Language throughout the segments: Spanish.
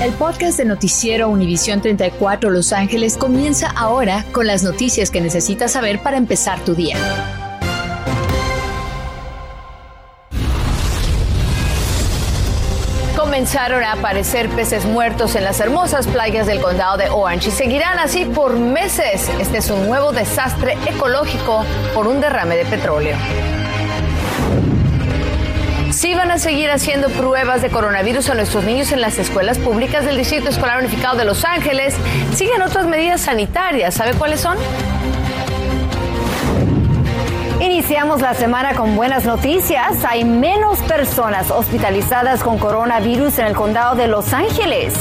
El podcast de Noticiero Univisión 34 Los Ángeles comienza ahora con las noticias que necesitas saber para empezar tu día. Comenzaron a aparecer peces muertos en las hermosas playas del condado de Orange y seguirán así por meses. Este es un nuevo desastre ecológico por un derrame de petróleo. Si van a seguir haciendo pruebas de coronavirus a nuestros niños en las escuelas públicas del Distrito Escolar Unificado de Los Ángeles. Siguen otras medidas sanitarias. ¿Sabe cuáles son? Iniciamos la semana con buenas noticias. Hay menos personas hospitalizadas con coronavirus en el condado de Los Ángeles.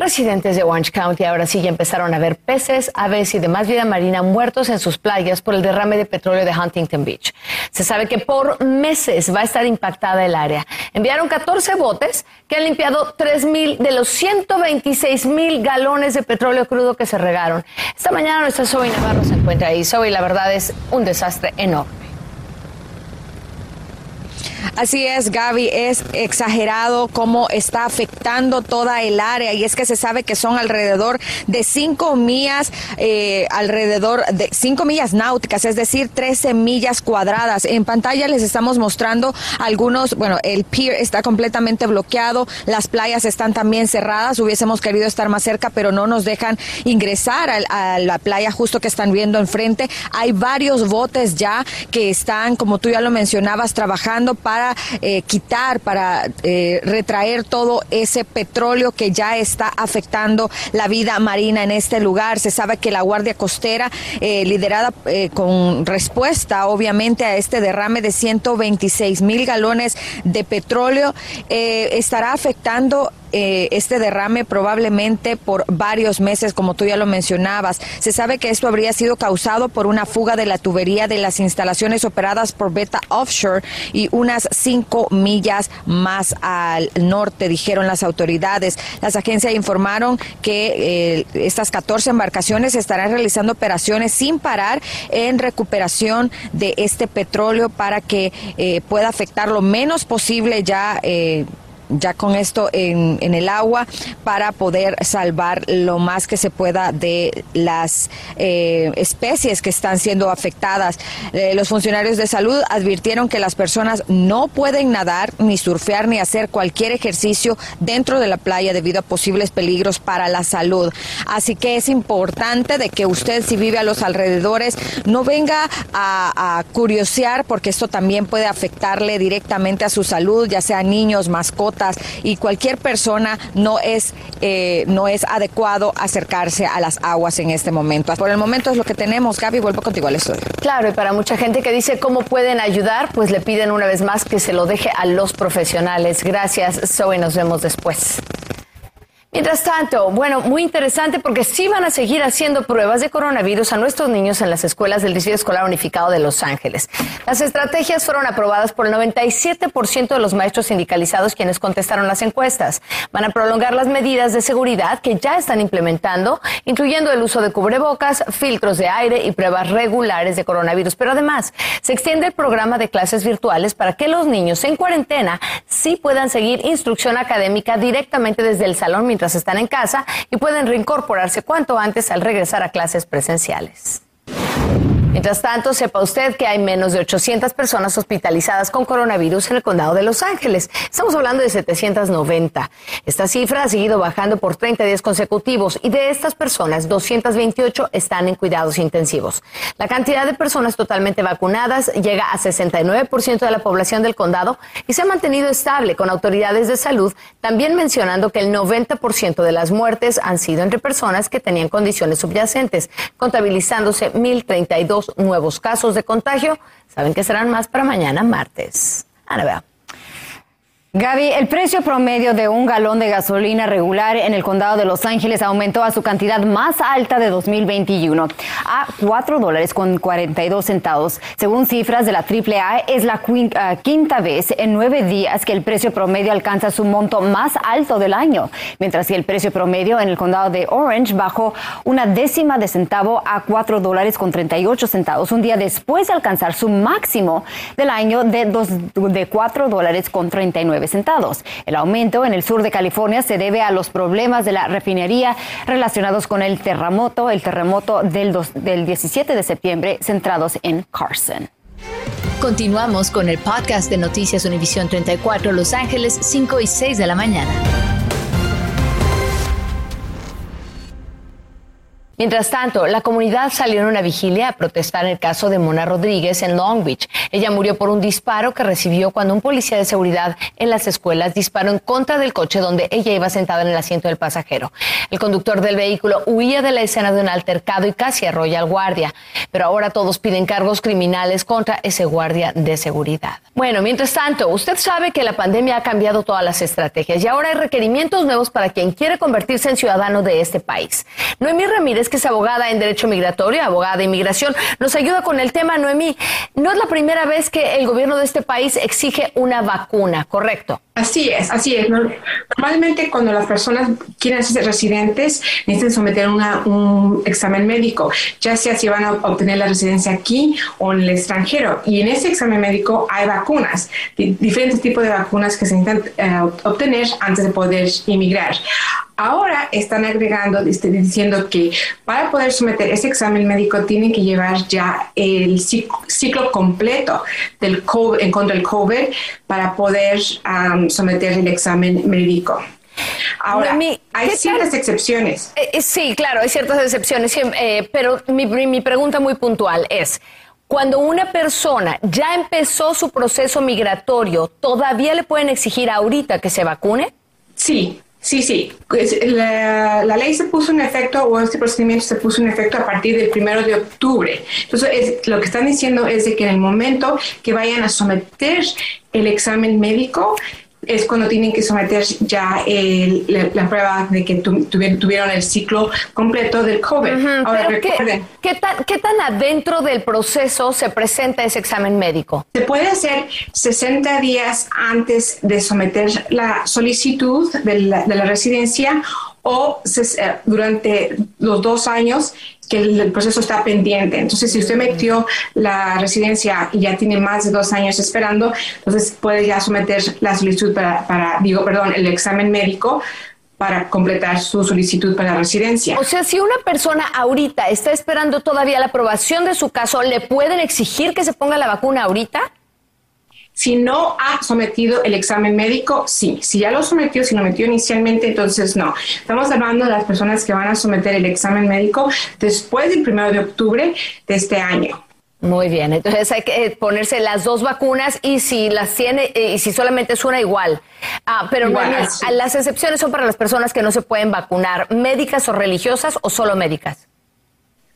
Residentes de Orange County ahora sí ya empezaron a ver peces, aves y demás vida marina muertos en sus playas por el derrame de petróleo de Huntington Beach. Se sabe que por meses va a estar impactada el área. Enviaron 14 botes que han limpiado 3.000 de los 126.000 galones de petróleo crudo que se regaron. Esta mañana nuestra Zoe Navarro se encuentra ahí. Zoe, la verdad es un desastre enorme. Así es, Gaby, es exagerado cómo está afectando toda el área y es que se sabe que son alrededor de cinco millas, eh, alrededor de cinco millas náuticas, es decir, 13 millas cuadradas. En pantalla les estamos mostrando algunos, bueno, el pier está completamente bloqueado, las playas están también cerradas, hubiésemos querido estar más cerca, pero no nos dejan ingresar a, la playa justo que están viendo enfrente. Hay varios botes ya que están, como tú ya lo mencionabas, trabajando para para eh, quitar, para eh, retraer todo ese petróleo que ya está afectando la vida marina en este lugar. Se sabe que la Guardia Costera, eh, liderada con respuesta obviamente a este derrame de 126 mil galones de petróleo, estará afectando eh, este derrame probablemente por varios meses, como tú ya lo mencionabas. Se sabe que esto habría sido causado por una fuga de la tubería de las instalaciones operadas por Beta Offshore y unas cinco millas más al norte, dijeron las autoridades. Las agencias informaron que eh, estas 14 embarcaciones estarán realizando operaciones sin parar en recuperación de este petróleo para que eh, pueda afectar lo menos posible ya ya con esto en, el agua para poder salvar lo más que se pueda de las eh, especies que están siendo afectadas. Eh, los funcionarios de salud advirtieron que las personas no pueden nadar, ni surfear, ni hacer cualquier ejercicio dentro de la playa debido a posibles peligros para la salud. Así que es importante de que usted si vive a los alrededores no venga a, a curiosear porque esto también puede afectarle directamente a su salud, ya sea niños, mascotas, y cualquier persona no es, eh, no es adecuado acercarse a las aguas en este momento. Por el momento es lo que tenemos. Gaby, vuelvo contigo al estudio. Claro, y para mucha gente que dice cómo pueden ayudar, pues le piden una vez más que se lo deje a los profesionales. Gracias, Zoe, nos vemos después. Mientras tanto, bueno, muy interesante porque sí van a seguir haciendo pruebas de coronavirus a nuestros niños en las escuelas del Distrito Escolar Unificado de Los Ángeles. Las estrategias fueron aprobadas por el 97% de los maestros sindicalizados quienes contestaron las encuestas. Van a prolongar las medidas de seguridad que ya están implementando, incluyendo el uso de cubrebocas, filtros de aire y pruebas regulares de coronavirus. Pero además, se extiende el programa de clases virtuales para que los niños en cuarentena sí puedan seguir instrucción académica directamente desde el salón mientras están en casa y pueden reincorporarse cuanto antes al regresar a clases presenciales. Mientras tanto, sepa usted que hay menos de 800 personas hospitalizadas con coronavirus en el condado de Los Ángeles. Estamos hablando de 790. Esta cifra ha seguido bajando por 30 días consecutivos y de estas personas, 228 están en cuidados intensivos. La cantidad de personas totalmente vacunadas llega a 69% de la población del condado y se ha mantenido estable con autoridades de salud, también mencionando que el 90% de las muertes han sido entre personas que tenían condiciones subyacentes, contabilizándose 1.032 nuevos casos de contagio. Saben que serán más para mañana martes. Ana, vea. Gaby, el precio promedio de un galón de gasolina regular en el condado de Los Ángeles aumentó a su cantidad más alta de 2021, a 4 dólares con 42 centavos. Según cifras de la AAA, es la ah, quinta vez en nueve días que el precio promedio alcanza su monto más alto del año, mientras que el precio promedio en el condado de Orange bajó una décima de centavo a 4 dólares con 38 centavos, un día después de alcanzar su máximo del año de, de 4 dólares con 39 19 centavos. El aumento en el sur de California se debe a los problemas de la refinería relacionados con el terremoto, el terremoto del, del 17 de septiembre, centrados en Carson. Continuamos con el podcast de Noticias Univisión 34 Los Ángeles, 5 y 6 de la mañana. Mientras tanto, la comunidad salió en una vigilia a protestar en el caso de Mona Rodríguez en Long Beach. Ella murió por un disparo que recibió cuando un policía de seguridad en las escuelas disparó en contra del coche donde ella iba sentada en el asiento del pasajero. El conductor del vehículo huía de la escena de un altercado y casi arrolla al guardia. Pero ahora todos piden cargos criminales contra ese guardia de seguridad. Bueno, mientras tanto, usted sabe que la pandemia ha cambiado todas las estrategias y ahora hay requerimientos nuevos para quien quiere convertirse en ciudadano de este país. Noemí Ramírez que es abogada en Derecho Migratorio, abogada de inmigración, nos ayuda con el tema. Noemí, no es la primera vez que el gobierno de este país exige una vacuna, ¿correcto? Así es, así es. Normalmente cuando las personas quieren ser residentes necesitan someter un examen médico, ya sea si van a obtener la residencia aquí o en el extranjero. Y en ese examen médico hay vacunas, diferentes tipos de vacunas que se necesitan eh, obtener antes de poder inmigrar. Ahora están agregando, este, diciendo que para poder someter ese examen médico tienen que llevar ya el ciclo, completo del COVID, en contra del COVID para poder someter el examen médico. Ahora, hay ciertas excepciones. Eh, eh, sí, claro, hay ciertas excepciones, eh, pero mi, mi pregunta muy puntual es, cuando una persona ya empezó su proceso migratorio, ¿todavía le pueden exigir ahorita que se vacune? Sí, Sí, sí. La, ley se puso en efecto o este procedimiento se puso en efecto a partir del primero de octubre. Entonces, lo que están diciendo es de que en el momento que vayan a someter el examen médico, es cuando tienen que someter ya la, prueba de que tuvieron el ciclo completo del COVID. Ahora, recuerden. ¿qué, tan, ¿Qué tan adentro del proceso se presenta ese examen médico? Se puede hacer 60 días antes de someter la solicitud de la, de la residencia o eh, durante los dos años que el, proceso está pendiente. Entonces, si usted metió la residencia y ya tiene más de dos años esperando, entonces puede ya someter la solicitud para, para digo, perdón, el examen médico para completar su solicitud para la residencia. O sea, si una persona ahorita está esperando todavía la aprobación de su caso, ¿le pueden exigir que se ponga la vacuna ahorita? Si no ha sometido el examen médico, sí. Si ya lo sometió, si lo metió inicialmente, entonces no. Estamos hablando de las personas que van a someter el examen médico después del primero de octubre de este año. Muy bien, entonces hay que eh, ponerse las dos vacunas y si las tiene eh, y si solamente es una igual. Ah, pero las excepciones son para las personas que no se pueden vacunar, médicas o religiosas o solo médicas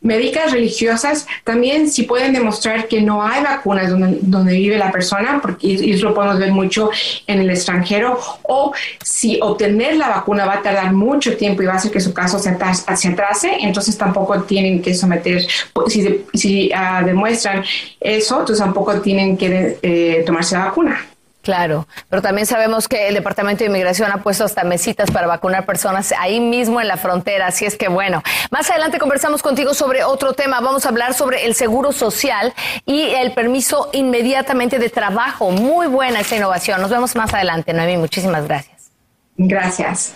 médicas religiosas también si pueden demostrar que no hay vacunas donde, donde vive la persona, porque eso lo podemos ver mucho en el extranjero, o si obtener la vacuna va a tardar mucho tiempo y va a hacer que su caso se atrase, entonces tampoco tienen que someter, si, si ah, demuestran eso, entonces tampoco tienen que eh, tomarse la vacuna. Claro, pero también sabemos que el Departamento de Inmigración ha puesto hasta mesitas para vacunar personas ahí mismo en la frontera, así es que bueno, más adelante conversamos contigo sobre otro tema, vamos a hablar sobre el seguro social y el permiso inmediatamente de trabajo. Muy buena esa innovación. Nos vemos más adelante, Noemi, muchísimas gracias. Gracias.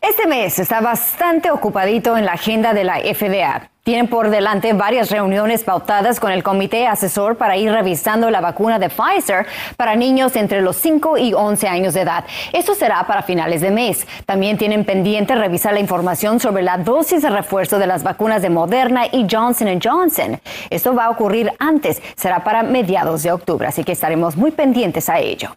Este mes está bastante ocupadito en la agenda de la FDA. Tienen por delante varias reuniones pautadas con el comité asesor para ir revisando la vacuna de Pfizer para niños entre los 5 y 11 años de edad. Esto será para finales de mes. También tienen pendiente revisar la información sobre la dosis de refuerzo de las vacunas de Moderna y Johnson Johnson. Esto va a ocurrir antes, será para mediados de octubre, así que estaremos muy pendientes a ello.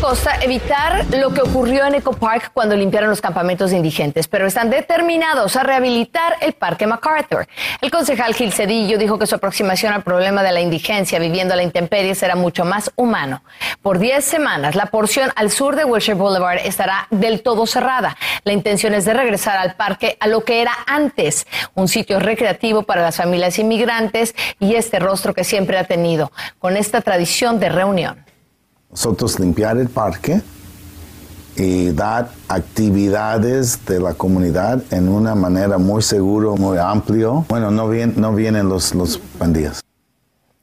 costa evitar lo que ocurrió en Eco Park cuando limpiaron los campamentos de indigentes, pero están determinados a rehabilitar el Parque MacArthur. El concejal Gil Cedillo dijo que su aproximación al problema de la indigencia viviendo a la intemperie será mucho más humano. Por 10 semanas, la porción al sur de Wilshire Boulevard estará del todo cerrada. La intención es de regresar al parque a lo que era antes, un sitio recreativo para las familias inmigrantes y este rostro que siempre ha tenido, con esta tradición de reunión nosotros limpiar el parque y dar actividades de la comunidad en una manera muy seguro, muy amplio. Bueno, no, no vienen los, los pandillas.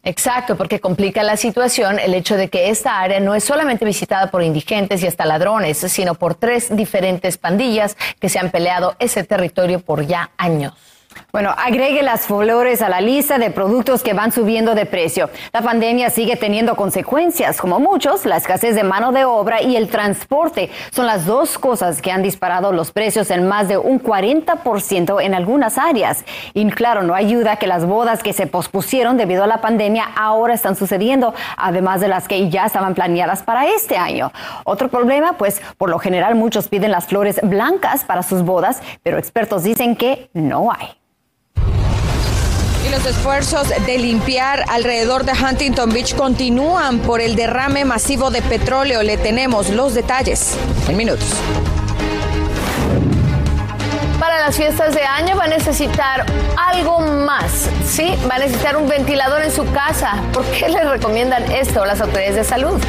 Exacto, porque complica la situación el hecho de que esta área no es solamente visitada por indigentes y hasta ladrones, sino por tres diferentes pandillas que se han peleado ese territorio por ya años. Bueno, agregue las flores a la lista de productos que van subiendo de precio. La pandemia sigue teniendo consecuencias, como muchos, la escasez de mano de obra y el transporte son las dos cosas que han disparado los precios en más de un 40% en algunas áreas. Y claro, no ayuda que las bodas que se pospusieron debido a la pandemia ahora están sucediendo, además de las que ya estaban planeadas para este año. Otro problema, pues por lo general muchos piden las flores blancas para sus bodas, pero expertos dicen que no hay. Los esfuerzos de limpiar alrededor de Huntington Beach continúan por el derrame masivo de petróleo. Le tenemos los detalles en minutos. Para las fiestas de año va a necesitar algo más, ¿sí? Va a necesitar un ventilador en su casa. ¿Por qué les recomiendan esto las autoridades de salud?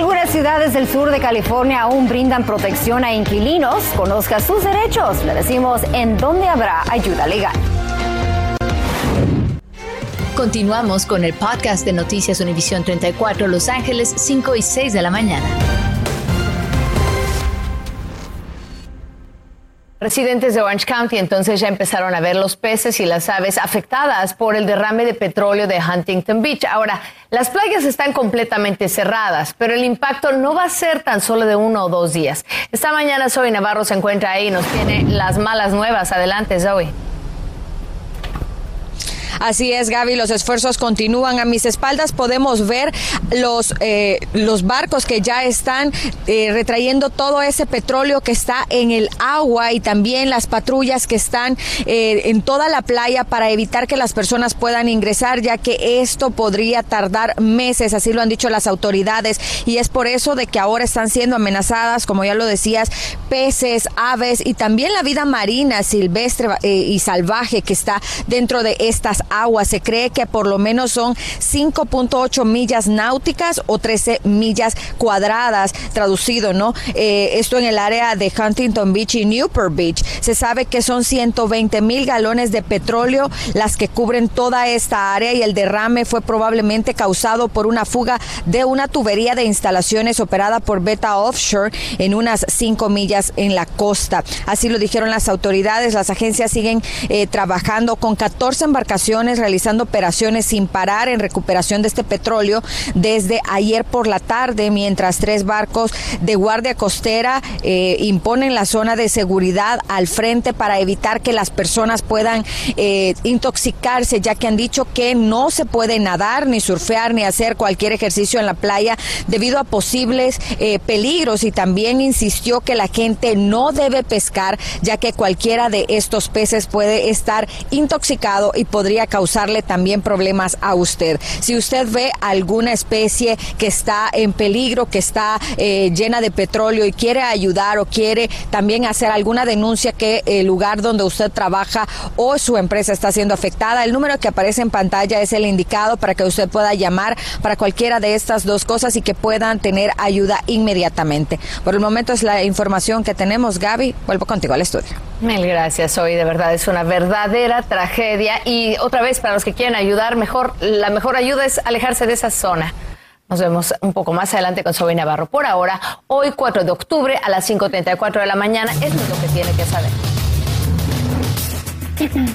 Algunas ciudades del sur de California aún brindan protección a inquilinos. Conozca sus derechos. Le decimos en dónde habrá ayuda legal. Continuamos con el podcast de Noticias Univisión 34 Los Ángeles, 5 y 6 de la mañana. Residentes de Orange County entonces ya empezaron a ver los peces y las aves afectadas por el derrame de petróleo de Huntington Beach. Ahora, las playas están completamente cerradas, pero el impacto no va a ser tan solo de uno o dos días. Esta mañana Zoe Navarro se encuentra ahí y nos tiene las malas nuevas. Adelante, Zoe. Así es, Gaby, los esfuerzos continúan. A mis espaldas podemos ver los, eh, los barcos que ya están eh, retrayendo todo ese petróleo que está en el agua y también las patrullas que están eh, en toda la playa para evitar que las personas puedan ingresar, ya que esto podría tardar meses, así lo han dicho las autoridades. Y es por eso de que ahora están siendo amenazadas, como ya lo decías, peces, aves y también la vida marina, silvestre y salvaje que está dentro de estas agua. Se cree que por lo menos son 5.8 millas náuticas o 13 millas cuadradas, traducido, ¿no? Eh, esto en el área de Huntington Beach y Newport Beach. Se sabe que son 120 mil galones de petróleo las que cubren toda esta área y el derrame fue probablemente causado por una fuga de una tubería de instalaciones operada por Beta Offshore en unas 5 millas en la costa. Así lo dijeron las autoridades. Las agencias siguen eh, trabajando con 14 embarcaciones realizando operaciones sin parar en recuperación de este petróleo desde ayer por la tarde, mientras tres barcos de guardia costera eh, imponen la zona de seguridad al frente para evitar que las personas puedan eh, intoxicarse, ya que han dicho que no se puede nadar, ni surfear, ni hacer cualquier ejercicio en la playa debido a posibles eh, peligros. Y también insistió que la gente no debe pescar, ya que cualquiera de estos peces puede estar intoxicado y podría causarle también problemas a usted. Si usted ve alguna especie que está en peligro, que está eh, llena de petróleo y quiere ayudar o quiere también hacer alguna denuncia que el lugar donde usted trabaja o su empresa está siendo afectada, el número que aparece en pantalla es el indicado para que usted pueda llamar para cualquiera de estas dos cosas y que puedan tener ayuda inmediatamente. Por el momento es la información que tenemos. Gaby, vuelvo contigo al estudio. Mil gracias, hoy de verdad es una verdadera tragedia y otra vez para los que quieren ayudar, mejor la mejor ayuda es alejarse de esa zona. Nos vemos un poco más adelante con Sobe Navarro. Por ahora, hoy 4 de octubre a las 5.34 de la mañana, es lo que tiene que saber.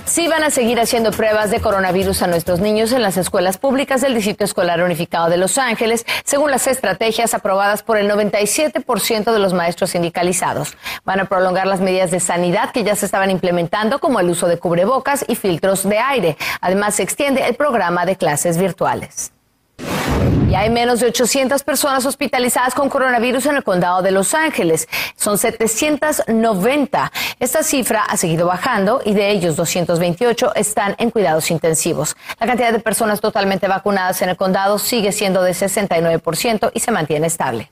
Sí van a seguir haciendo pruebas de coronavirus a nuestros niños en las escuelas públicas del Distrito Escolar Unificado de Los Ángeles, según las estrategias aprobadas por el 97% de los maestros sindicalizados. Van a prolongar las medidas de sanidad que ya se estaban implementando, como el uso de cubrebocas y filtros de aire. Además, se extiende el programa de clases virtuales. Y hay menos de 800 personas hospitalizadas con coronavirus en el condado de Los Ángeles. Son 790. Esta cifra ha seguido bajando y de ellos 228 están en cuidados intensivos. La cantidad de personas totalmente vacunadas en el condado sigue siendo de 69% y se mantiene estable.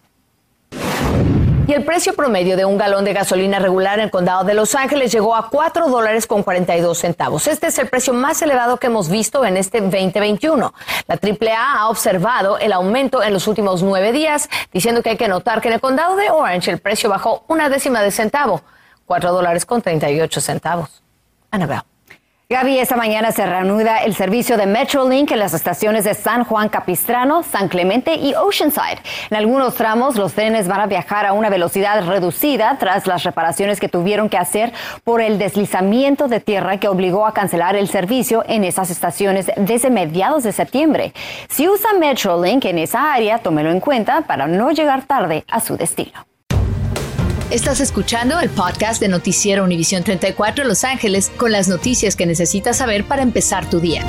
Y el precio promedio de un galón de gasolina regular en el condado de Los Ángeles llegó a 4 dólares con 42 centavos. Este es el precio más elevado que hemos visto en este 2021. La AAA ha observado el aumento en los últimos nueve días, diciendo que hay que notar que en el condado de Orange el precio bajó una décima de centavo, 4 dólares con 38 centavos. Gaby, esta mañana se reanuda el servicio de Metrolink en las estaciones de San Juan Capistrano, San Clemente y Oceanside. En algunos tramos los trenes van a viajar a una velocidad reducida tras las reparaciones que tuvieron que hacer por el deslizamiento de tierra que obligó a cancelar el servicio en esas estaciones desde mediados de septiembre. Si usa Metrolink en esa área, tómelo en cuenta para no llegar tarde a su destino. Estás escuchando el podcast de Noticiero Univisión 34 Los Ángeles con las noticias que necesitas saber para empezar tu día.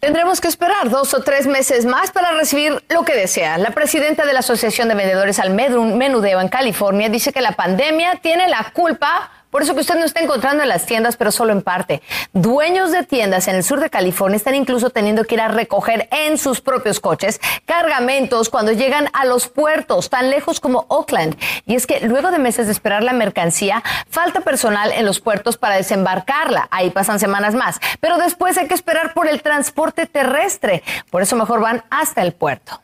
Tendremos que esperar dos o tres meses más para recibir lo que desea. La presidenta de la Asociación de Vendedores al Menudeo en California dice que la pandemia tiene la culpa por eso que usted no está encontrando en las tiendas, pero solo en parte. Dueños de tiendas en el sur de California están incluso teniendo que ir a recoger en sus propios coches cargamentos cuando llegan a los puertos tan lejos como Oakland. Y es que luego de meses de esperar la mercancía, falta personal en los puertos para desembarcarla. Ahí pasan semanas más. Pero después hay que esperar por el transporte terrestre. Por eso mejor van hasta el puerto.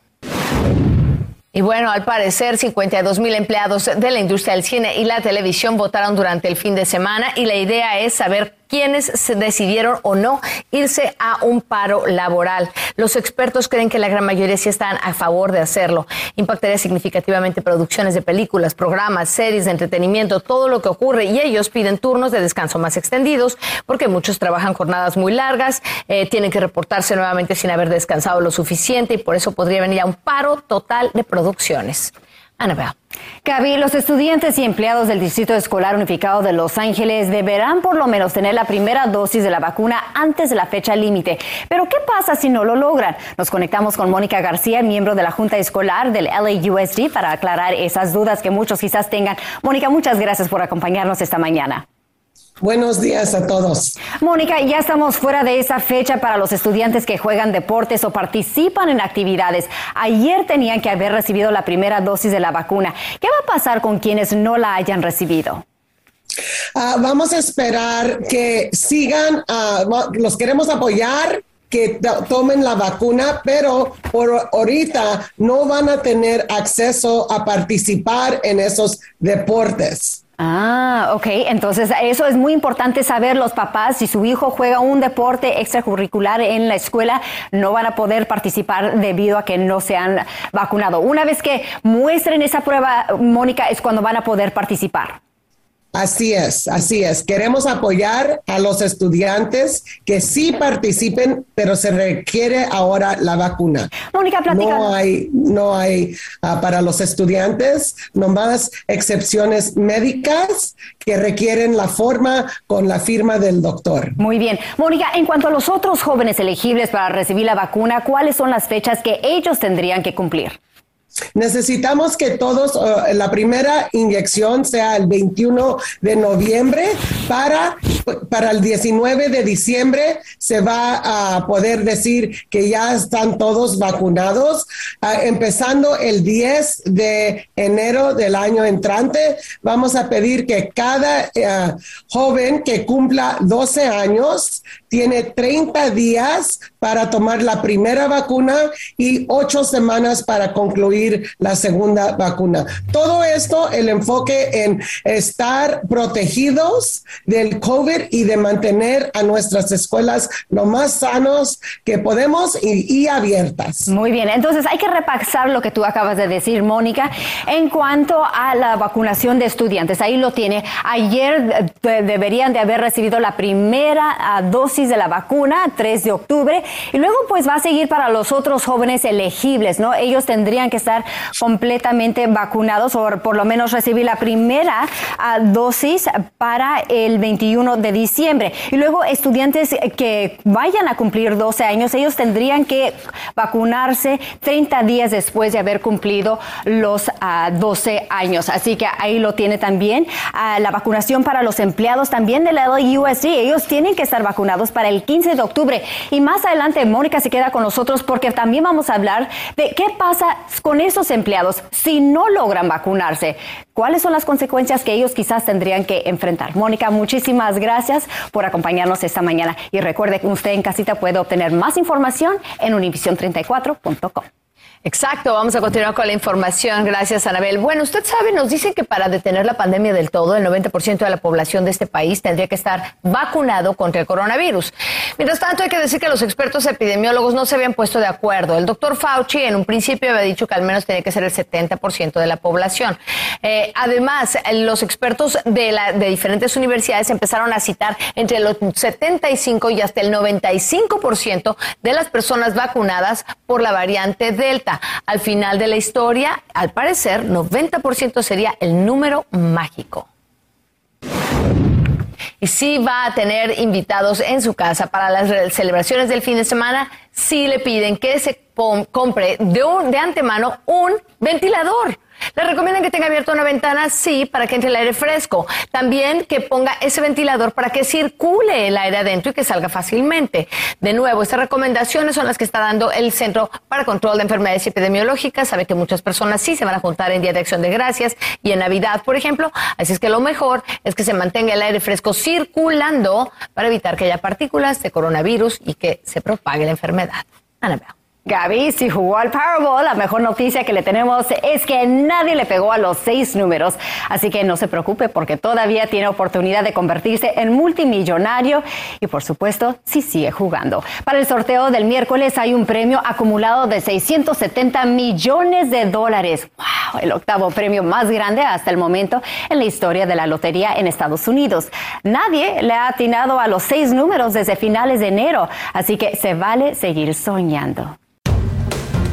Y bueno, al parecer 52 mil empleados de la industria del cine y la televisión votaron durante el fin de semana y la idea es saber quienes decidieron o no irse a un paro laboral. Los expertos creen que la gran mayoría sí están a favor de hacerlo. Impactaría significativamente producciones de películas, programas, series de entretenimiento, todo lo que ocurre y ellos piden turnos de descanso más extendidos porque muchos trabajan jornadas muy largas, eh, tienen que reportarse nuevamente sin haber descansado lo suficiente y por eso podría venir a un paro total de producciones. Annabelle. Gaby, los estudiantes y empleados del Distrito Escolar Unificado de Los Ángeles deberán por lo menos tener la primera dosis de la vacuna antes de la fecha límite. Pero ¿qué pasa si no lo logran? Nos conectamos con Mónica García, miembro de la Junta Escolar del LAUSD, para aclarar esas dudas que muchos quizás tengan. Mónica, muchas gracias por acompañarnos esta mañana. Buenos días a todos. Mónica, ya estamos fuera de esa fecha para los estudiantes que juegan deportes o participan en actividades. Ayer tenían que haber recibido la primera dosis de la vacuna. ¿Qué va a pasar con quienes no la hayan recibido? Ah, vamos a esperar que sigan, uh, los queremos apoyar que tomen la vacuna, pero por ahorita no van a tener acceso a participar en esos deportes. Ah, ok. Entonces, eso es muy importante saber los papás. Si su hijo juega un deporte extracurricular en la escuela, no van a poder participar debido a que no se han vacunado. Una vez que muestren esa prueba, Mónica, es cuando van a poder participar. Así es, así es. Queremos apoyar a los estudiantes que sí participen, pero se requiere ahora la vacuna. Mónica, platica. No hay, no hay ah, para los estudiantes, nomás excepciones médicas que requieren la forma con la firma del doctor. Muy bien. Mónica, en cuanto a los otros jóvenes elegibles para recibir la vacuna, ¿cuáles son las fechas que ellos tendrían que cumplir? Necesitamos que todos, uh, la primera inyección sea el 21 de noviembre para, para el 19 de diciembre se va a poder decir que ya están todos vacunados. Uh, empezando el 10 de enero del año entrante, vamos a pedir que cada uh, joven que cumpla 12 años tiene 30 días para tomar la primera vacuna y 8 semanas para concluir la segunda vacuna. Todo esto, el enfoque en estar protegidos del COVID y de mantener a nuestras escuelas lo más sanos que podemos y, abiertas. Muy bien, entonces hay que repasar lo que tú acabas de decir, Mónica, en cuanto a la vacunación de estudiantes. Ahí lo tiene. Ayer eh, deberían de haber recibido la primera ah, dosis de la vacuna, 3 de octubre, y luego pues va a seguir para los otros jóvenes elegibles, ¿no? Ellos tendrían que estar completamente vacunados o por lo menos recibir la primera ah, dosis para el 21 de diciembre. Y luego estudiantes que vayan a cumplir 12 años, ellos tendrían que vacunarse 30 días después de haber cumplido los 12 ah, años. Así que ahí lo tiene también. Ah, la vacunación para los empleados también de la USG, ellos tienen que estar vacunados para el 15 de octubre. Y más adelante Mónica se queda con nosotros porque también vamos a hablar de qué pasa con esos empleados si no logran vacunarse. ¿Cuáles son las consecuencias que ellos quizás tendrían que enfrentar? Mónica, muchísimas gracias por acompañarnos esta mañana y recuerde que usted en casita puede obtener más información en univision34.com. Exacto, vamos a continuar con la información. Gracias, Anabel. Bueno, usted sabe, nos dicen que para detener la pandemia del todo, el 90% de la población de este país tendría que estar vacunado contra el coronavirus. Mientras tanto, hay que decir que los expertos epidemiólogos no se habían puesto de acuerdo. El doctor Fauci en un principio había dicho que al menos tenía que ser el 70% de la población. Eh, además, los expertos de, de diferentes universidades empezaron a citar entre los 75 y hasta el 95% de las personas vacunadas por la variante Delta. Al final de la historia, al parecer, 90% sería el número mágico. Y si va a tener invitados en su casa para las celebraciones del fin de semana, sí le piden que se compre de, de antemano un ventilador. Le recomiendan que tenga abierta una ventana, sí, para que entre el aire fresco. También que ponga ese ventilador para que circule el aire adentro y que salga fácilmente. De nuevo, estas recomendaciones son las que está dando el Centro para Control de Enfermedades Epidemiológicas. Sabe que muchas personas sí se van a juntar en Día de Acción de Gracias y en Navidad, por ejemplo. Así es que lo mejor es que se mantenga el aire fresco circulando para evitar que haya partículas de coronavirus y que se propague la enfermedad. Anabel. Gaby, si jugó al Powerball, la mejor noticia que le tenemos es que nadie le pegó a los seis números. Así que no se preocupe porque todavía tiene oportunidad de convertirse en multimillonario y por supuesto si sigue jugando. Para el sorteo del miércoles hay un premio acumulado de 670 millones de dólares. ¡Wow! El octavo premio más grande hasta el momento en la historia de la lotería en Estados Unidos. Nadie le ha atinado a los seis números desde finales de enero, así que se vale seguir soñando.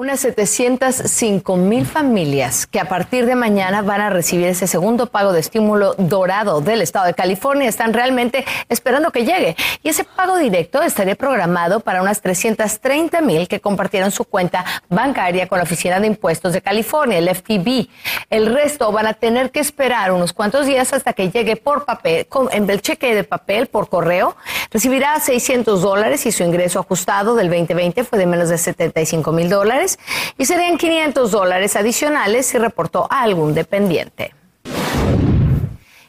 Unas 705 mil familias que a partir de mañana van a recibir ese segundo pago de estímulo dorado del estado de California están realmente esperando que llegue. Y ese pago directo estaría programado para unas 330 mil que compartieron su cuenta bancaria con la Oficina de Impuestos de California, el FTB. El resto van a tener que esperar unos cuantos días hasta que llegue por papel, en el cheque de papel por correo. Recibirá 600 dólares y su ingreso ajustado del 2020 fue de menos de 75 mil dólares y serían 500 dólares adicionales si reportó a algún dependiente.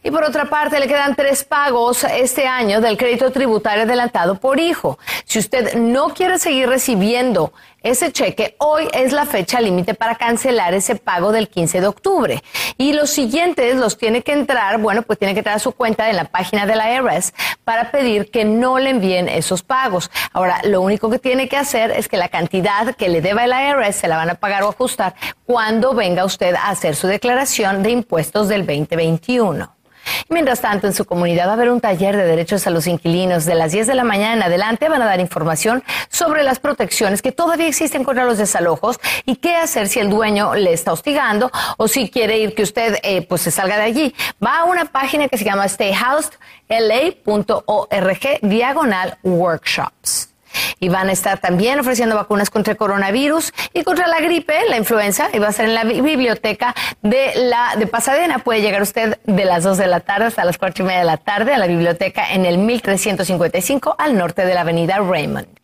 Y por otra parte, le quedan tres pagos este año del crédito tributario adelantado por hijo. Si usted no quiere seguir recibiendo ese cheque, hoy es la fecha límite para cancelar ese pago del 15 de octubre. Y los siguientes los tiene que entrar, bueno, pues tiene que entrar a su cuenta en la página de la IRS para pedir que no le envíen esos pagos. Ahora, lo único que tiene que hacer es que la cantidad que le deba el IRS se la van a pagar o ajustar cuando venga usted a hacer su declaración de impuestos del 2021. Mientras tanto, en su comunidad va a haber un taller de derechos a los inquilinos. De las 10 de la mañana en adelante van a dar información sobre las protecciones que todavía existen contra los desalojos y qué hacer si el dueño le está hostigando o si quiere ir que usted eh, pues se salga de allí. Va a una página que se llama stayhousela.org diagonal workshops y van a estar también ofreciendo vacunas contra el coronavirus y contra la gripe, la influenza, y va a ser en la biblioteca de la de Pasadena. Puede llegar usted de las 2 de la tarde hasta las cuatro y media de la tarde a la biblioteca en el 1355 al norte de la avenida Raymond.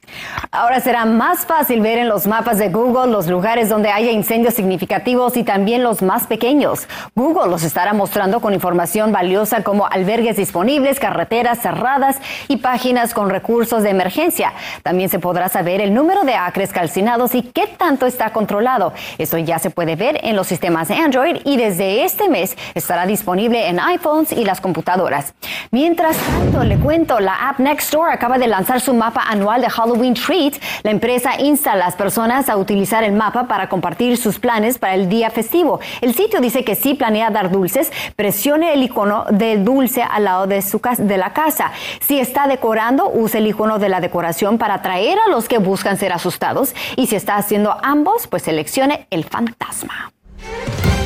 Ahora será más fácil ver en los mapas de Google los lugares donde haya incendios significativos y también los más pequeños. Google los estará mostrando con información valiosa como albergues disponibles, carreteras cerradas y páginas con recursos de emergencia. También se podrá saber el número de acres calcinados y qué tanto está controlado. Eso ya se puede ver en los sistemas Android y desde este mes estará disponible en iPhones y las computadoras. Mientras tanto, le cuento, la app Nextdoor acaba de lanzar su mapa anual de Halloween Halloween Treat, la empresa insta a las personas a utilizar el mapa para compartir sus planes para el día festivo. El sitio dice que si planea dar dulces, presione el icono de dulce al lado de, su, de la casa. Si está decorando, use el icono de la decoración para atraer a los que buscan ser asustados. Y si está haciendo ambos, pues seleccione el fantasma.